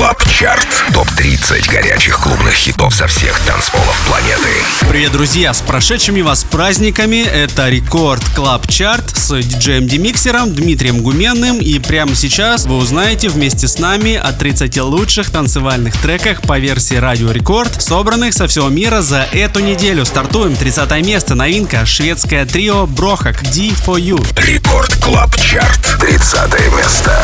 Club Chart. Топ-30 горячих клубных хитов со всех танцполов планеты. Привет, друзья! С прошедшими вас праздниками! Это Record Club Chart с диджеем Демиксером Дмитрием Гуменным. И прямо сейчас вы узнаете вместе с нами о 30 лучших танцевальных треках по версии Радио Рекорд, собранных со всего мира за эту неделю. Стартуем 30 место. Новинка. Шведское трио Brohug. D for You. Record Club Chart. 30 место.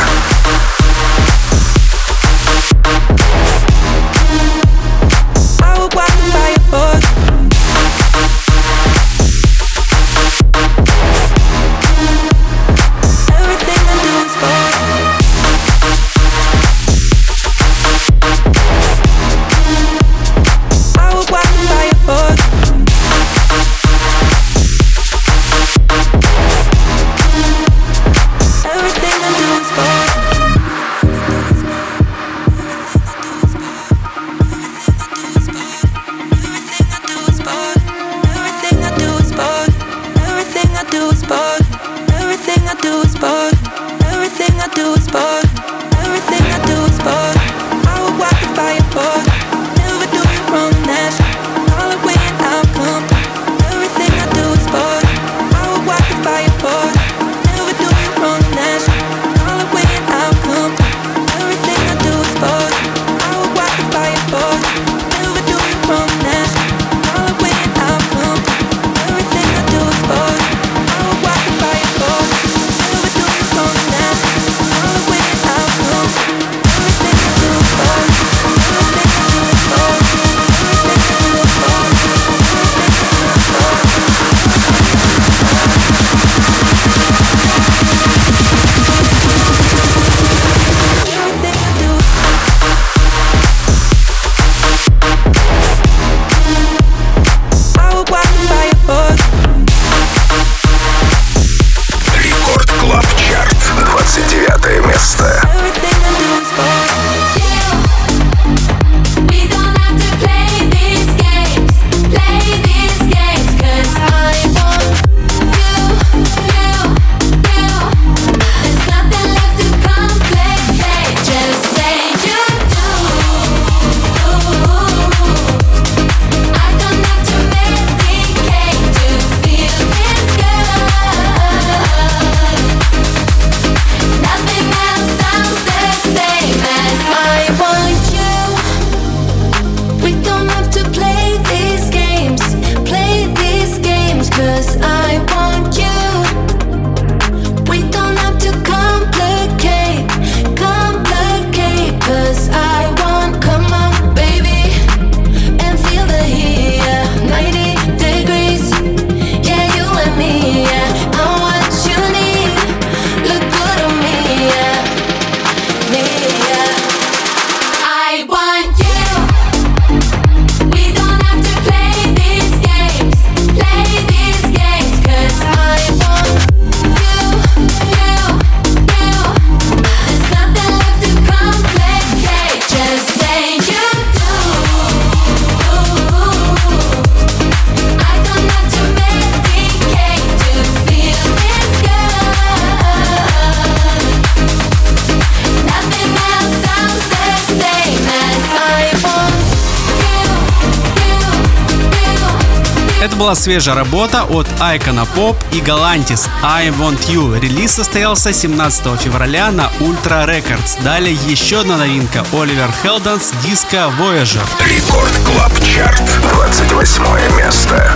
Была свежая работа от Icona Pop и Galantis I Want You. Релиз состоялся 17 февраля на Ultra Records. Далее еще одна новинка Oliver Heldens Disco Voyager. Record Club Chart. 28 место.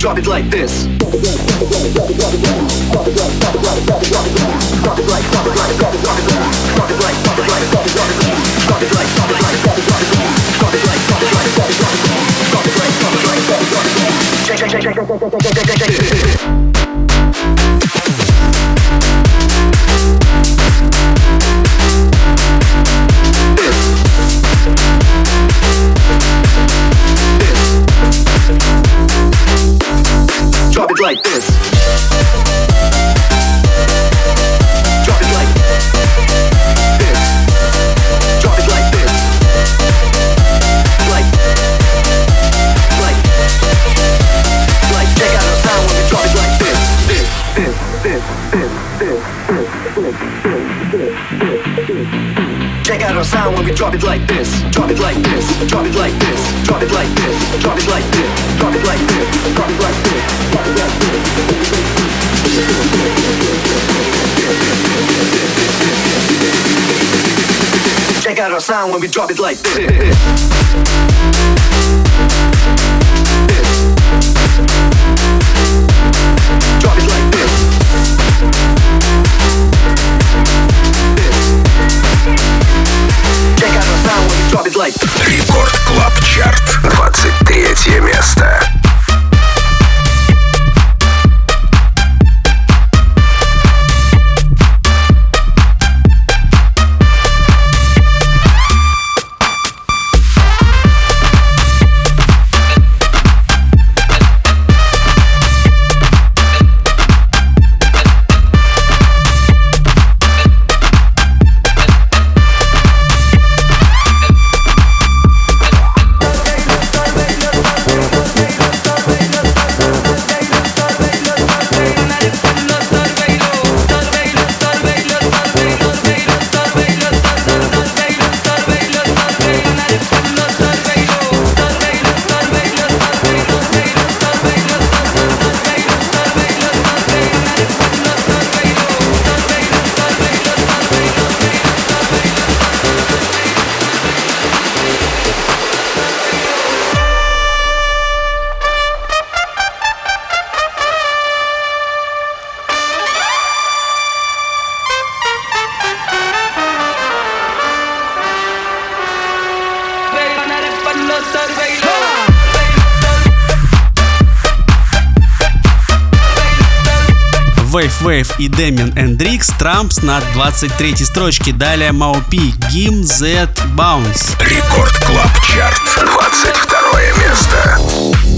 drop it like this. Like this. Our sound when we drop it like this. Drop it like this. Drop it like this. Drop it like this. Drop it like this. Drop it like this. Drop it like this. Check out our sound when we drop it like this. Рекорд Клаб Чарт. 23 место. Wave и Демин Эндрикс Трампс на 23 строчке. Далее Маупи Гим Z Bounce. Рекорд Клаб Чарт. 22 место.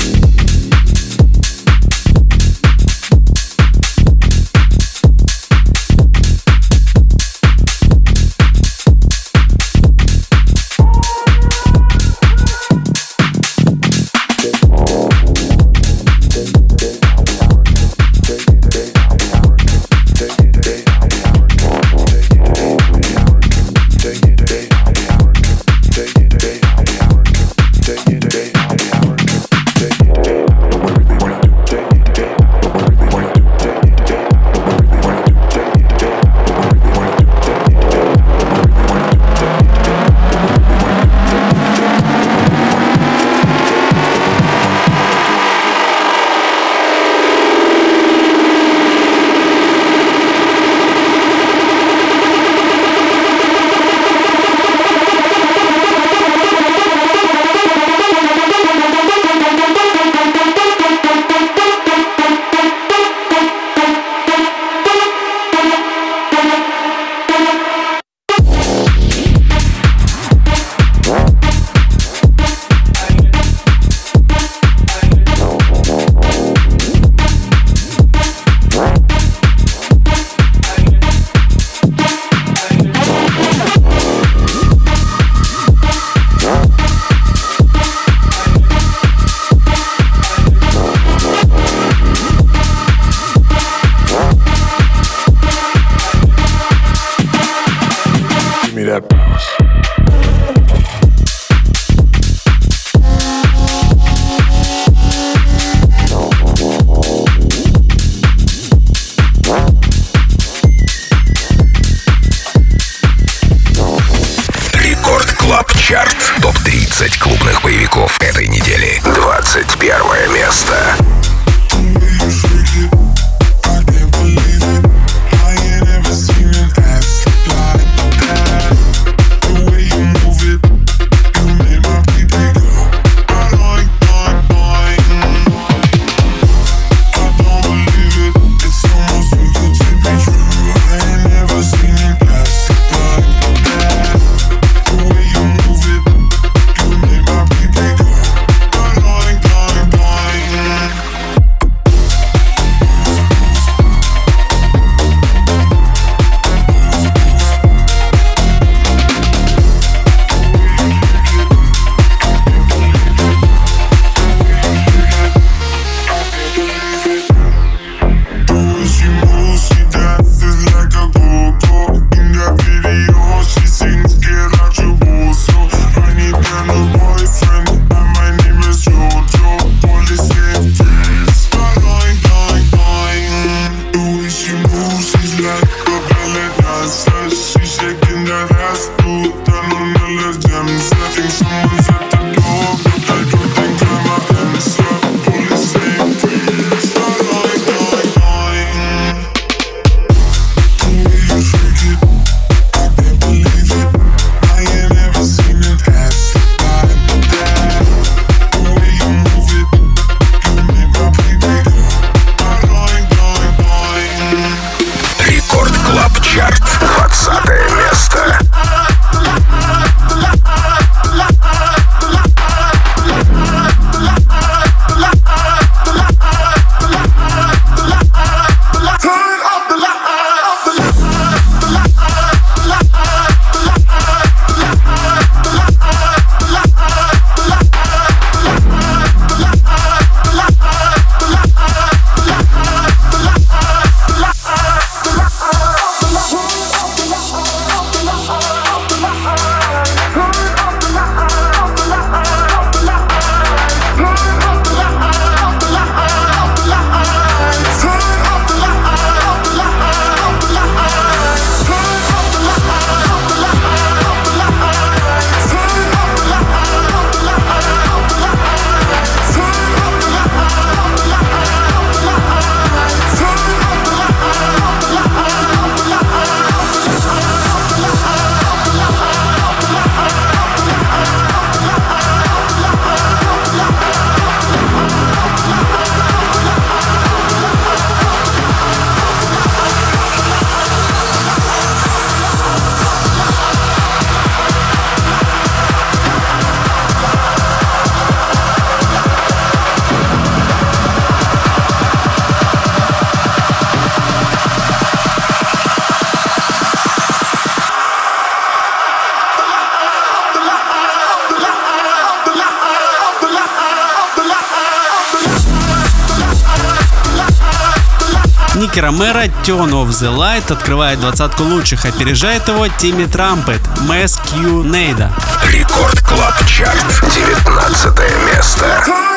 Turn of the Light открывает двадцатку лучших, опережает его Тимми Трампет, Mass Q Нейда. Рекорд Клаб Чарт, 19 место.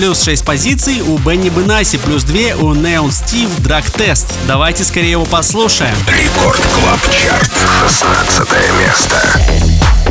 Плюс 6 позиций у Benny Benassi, плюс 2 у Neon Steve Drag Test. Давайте скорее его послушаем. Record Club Chart, 16 место.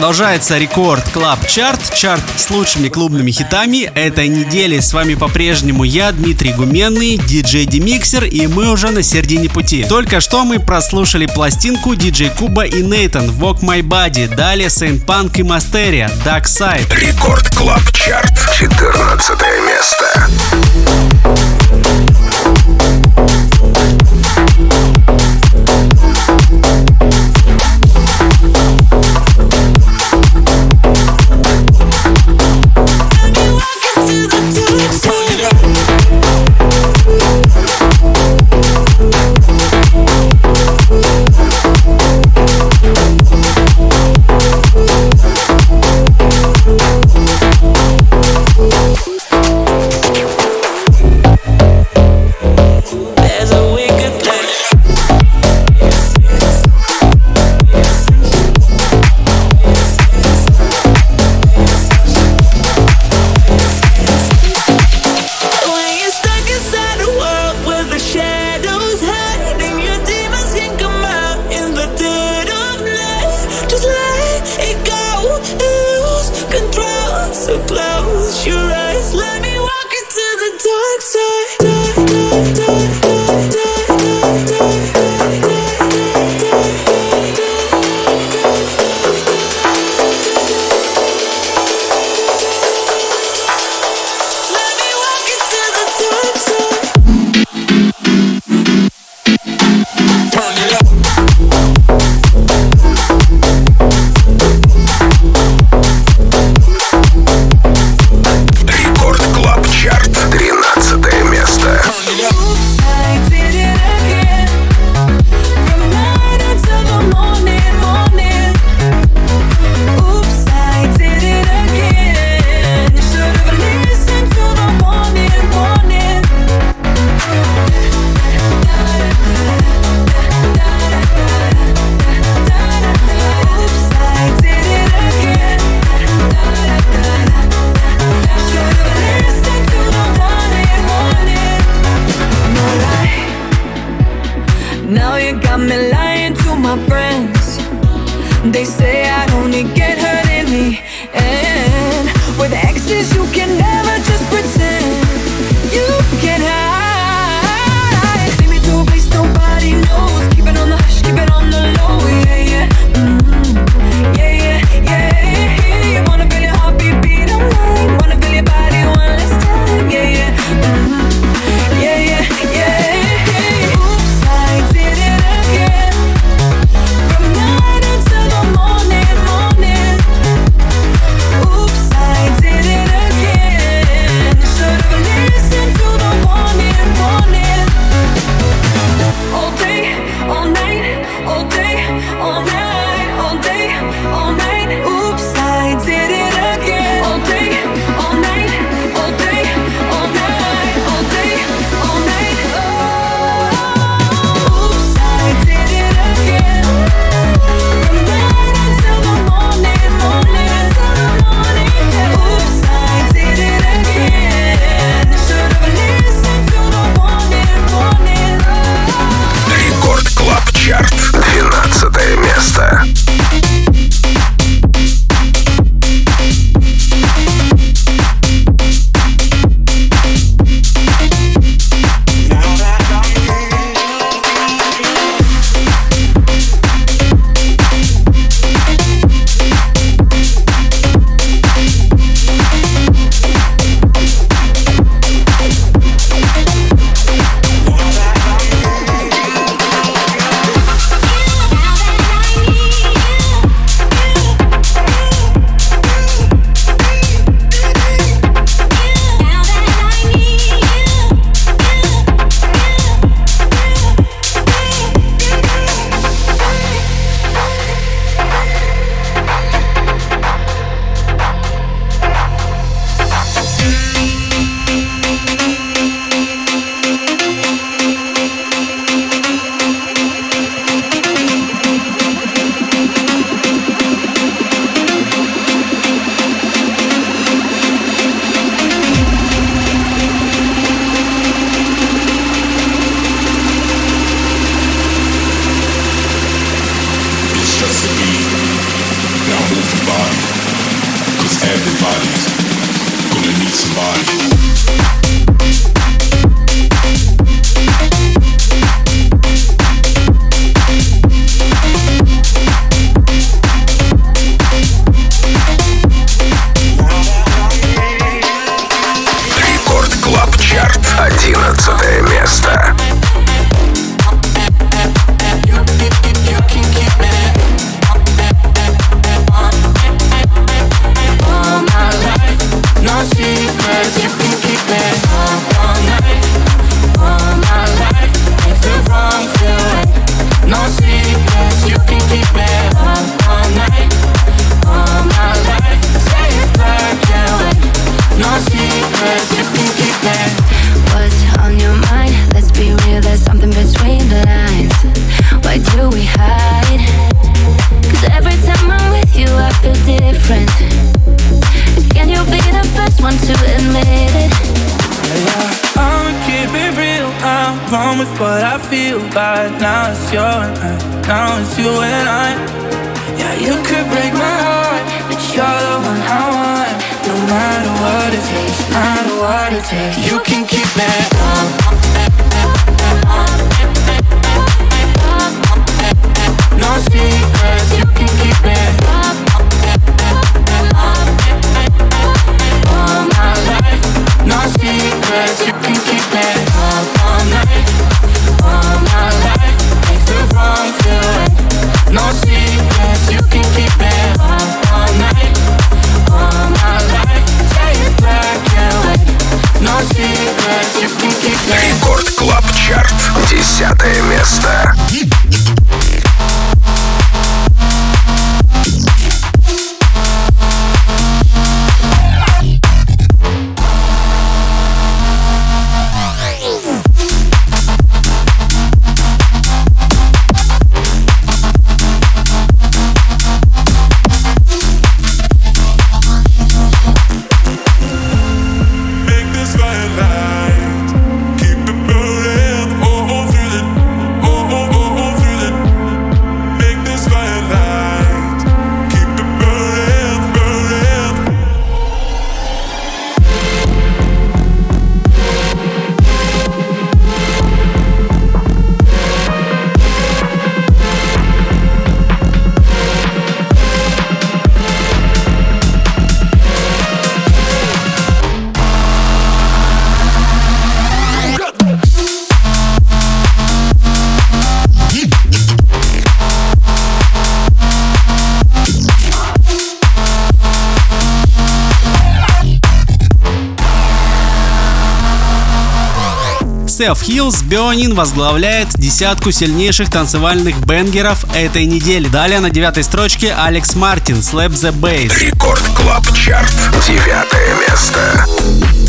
Продолжается Record Club Chart, чарт с лучшими клубными хитами этой недели. С вами по-прежнему я, Дмитрий Гуменный, диджей Демиксер, и мы уже на середине пути. Только что мы прослушали пластинку диджей Kuba и Neitan Walk My Body, далее Saint Punk и Mastria Dark Side. Record Club Chart, 14 место. You can keep me. No secrets, you can keep me. No secrets, you can keep me all night, all my life. Wrong. No secrets, you can keep me all, all night, all my life. Рекорд Клаб Чарт. Десятое место. Self Heals Бионин возглавляет десятку сильнейших танцевальных banger ов этой недели. Далее на девятой строчке Алекс Мартин Slap the Bass. Record Club Chart. Девятое место.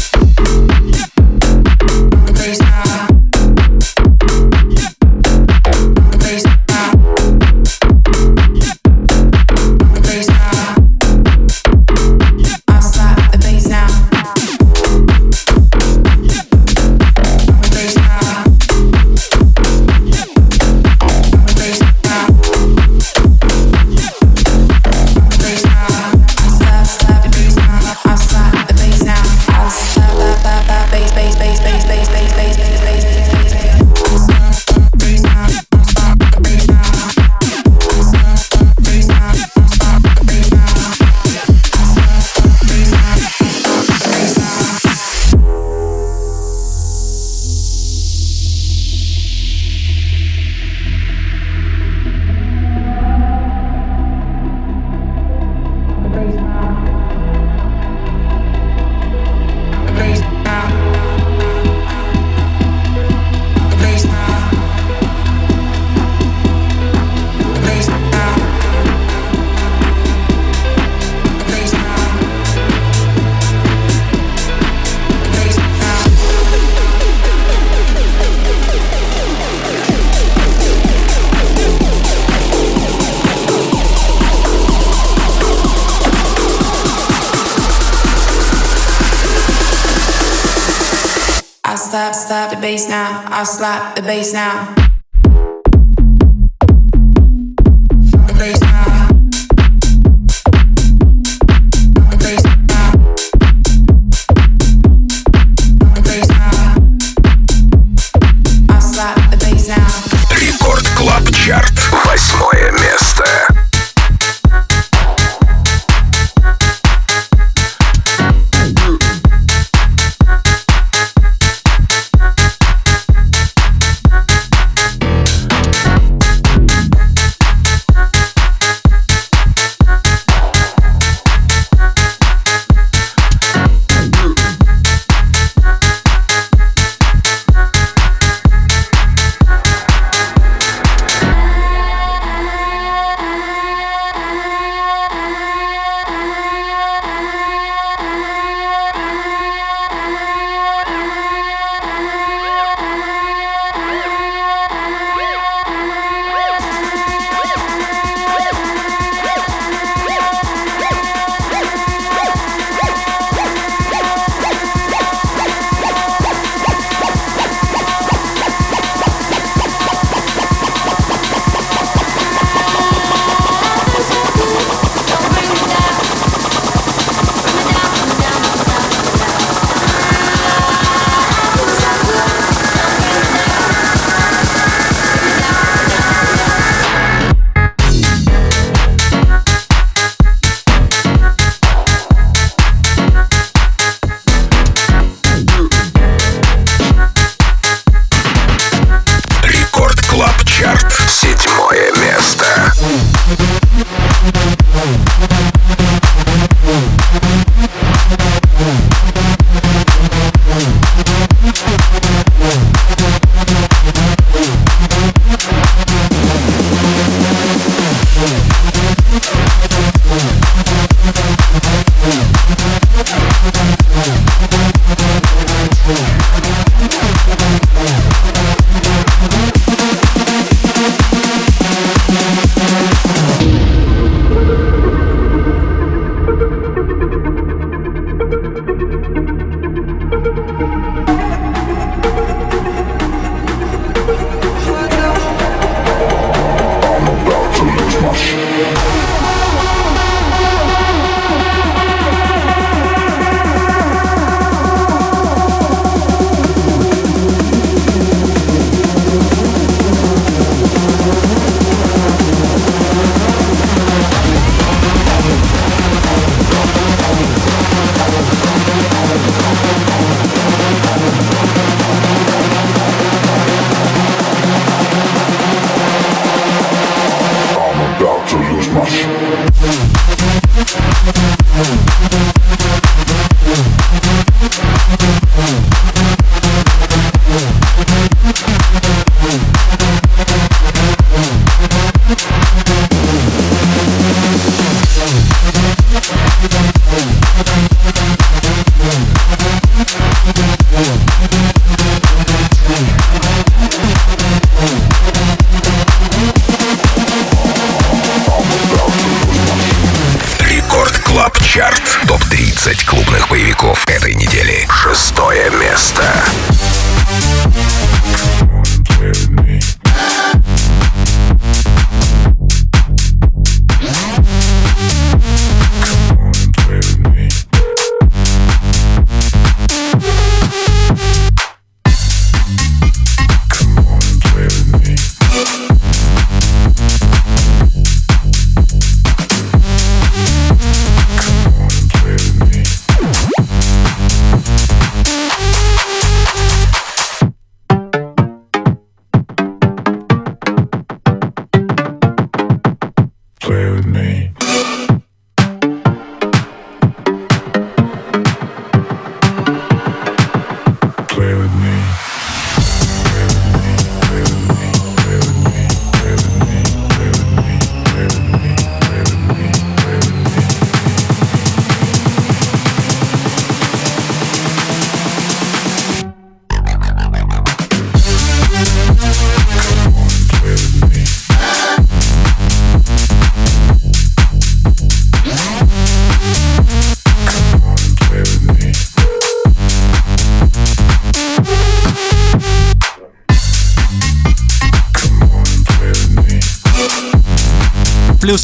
Slap the bass now.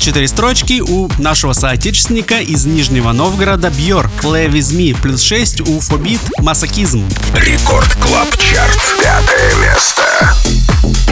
четыре строчки у нашего соотечественника из Нижнего Новгорода Бьор Play With Me, плюс 6 у Фобит Masochism. Record Club Chart, пятое место.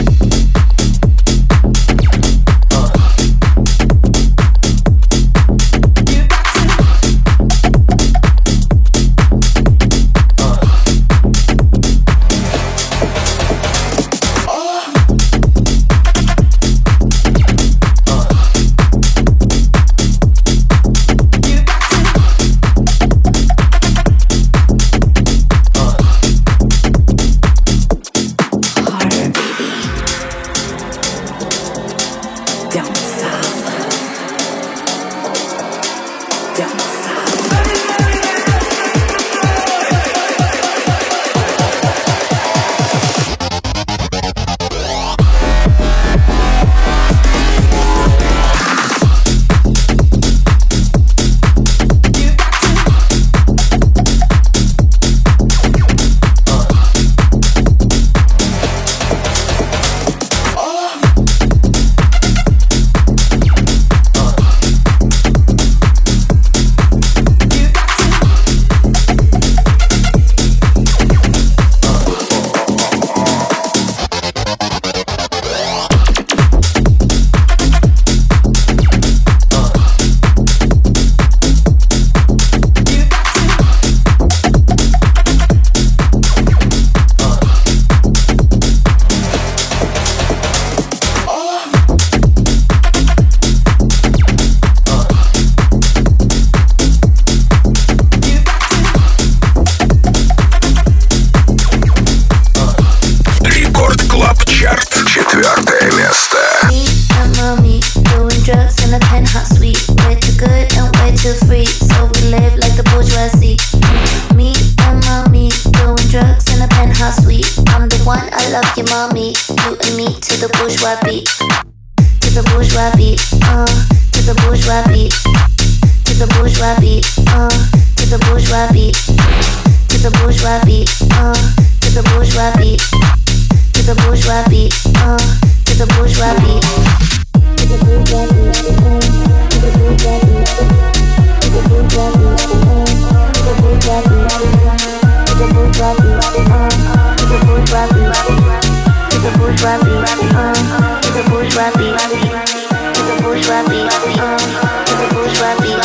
bourgeois beat, uh, to the bourgeois beat, It's a bourgeois beat, uh, to the bourgeois beat,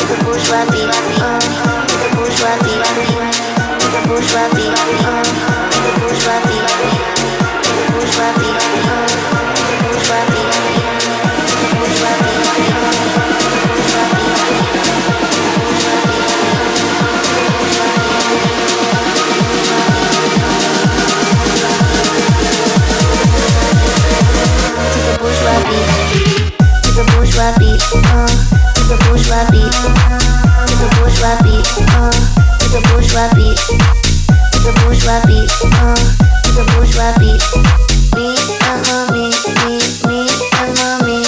It's a bourgeois beat, uh, to the bourgeois beat, It's a bourgeois beat. the bourgeois beat, to the bourgeois beat, uh, to the bourgeois beat. Me, uh-huh, me, me, me, uh-huh, me.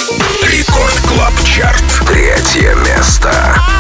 Рекорд Клаб Чарт. Третье место.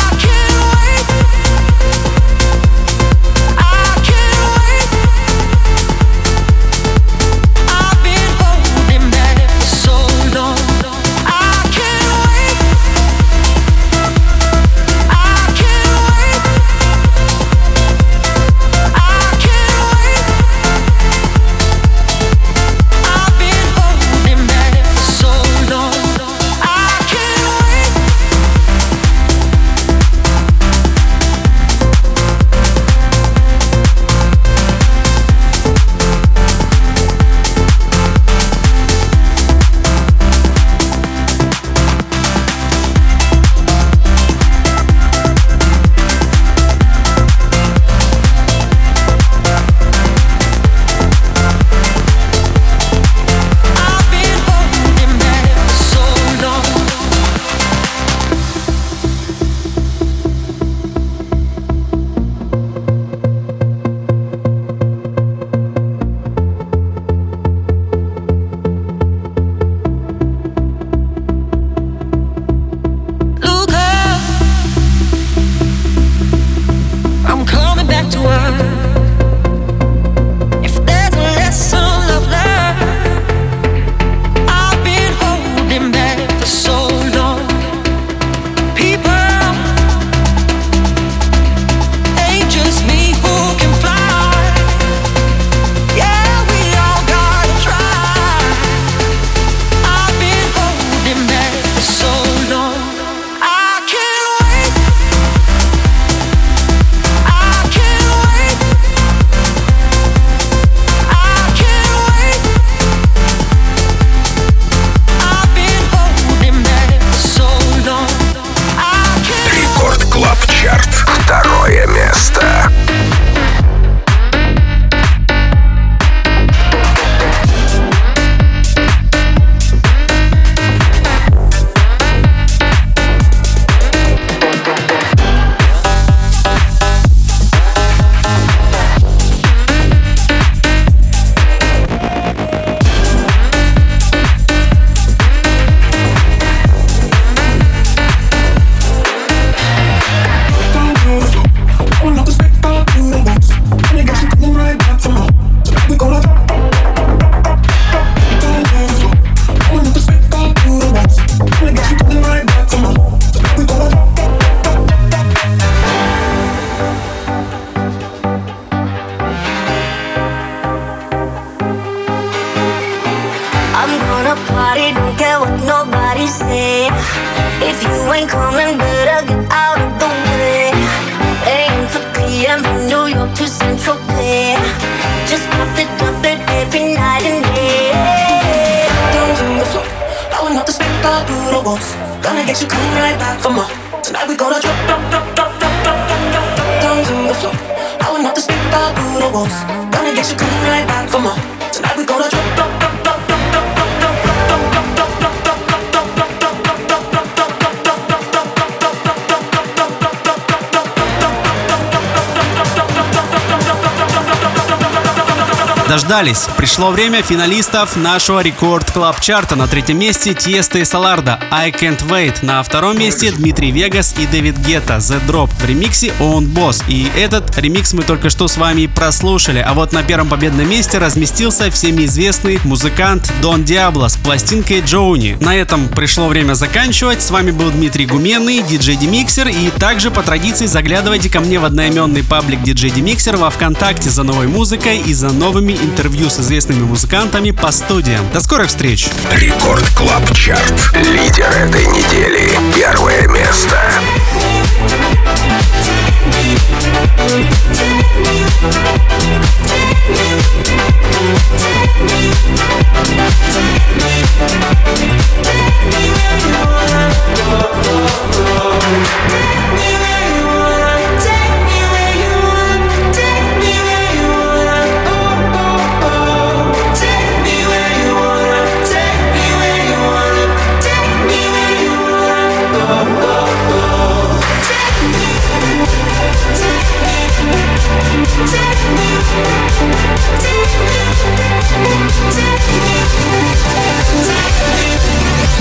Пришло время финалистов нашего Record Club Chart а. На третьем месте Tiësto и Solardo I Can't Wait. На втором месте Dimitri Vegas и David Guetta The Drop в ремиксе Own Boss. И этот ремикс мы только что с вами прослушали. А вот на первом победном месте разместился всеми известный музыкант Don Diablo с пластинкой Джоуни. На этом пришло время заканчивать. С вами был Дмитрий Гуменный, диджей Демиксер. И также по традиции заглядывайте ко мне в одноименный паблик диджей Демиксер во Вконтакте за новой музыкой и за новыми интервью с известными известными музыкантами по студиям. До скорых встреч! Рекорд Клаб Чарт. Лидер этой недели. Первое место.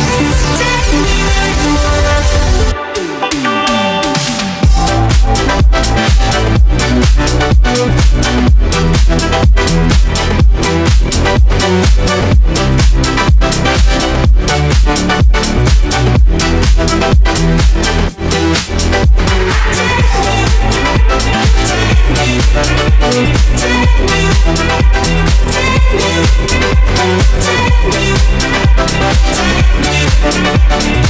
Take me, take me, take me. Thank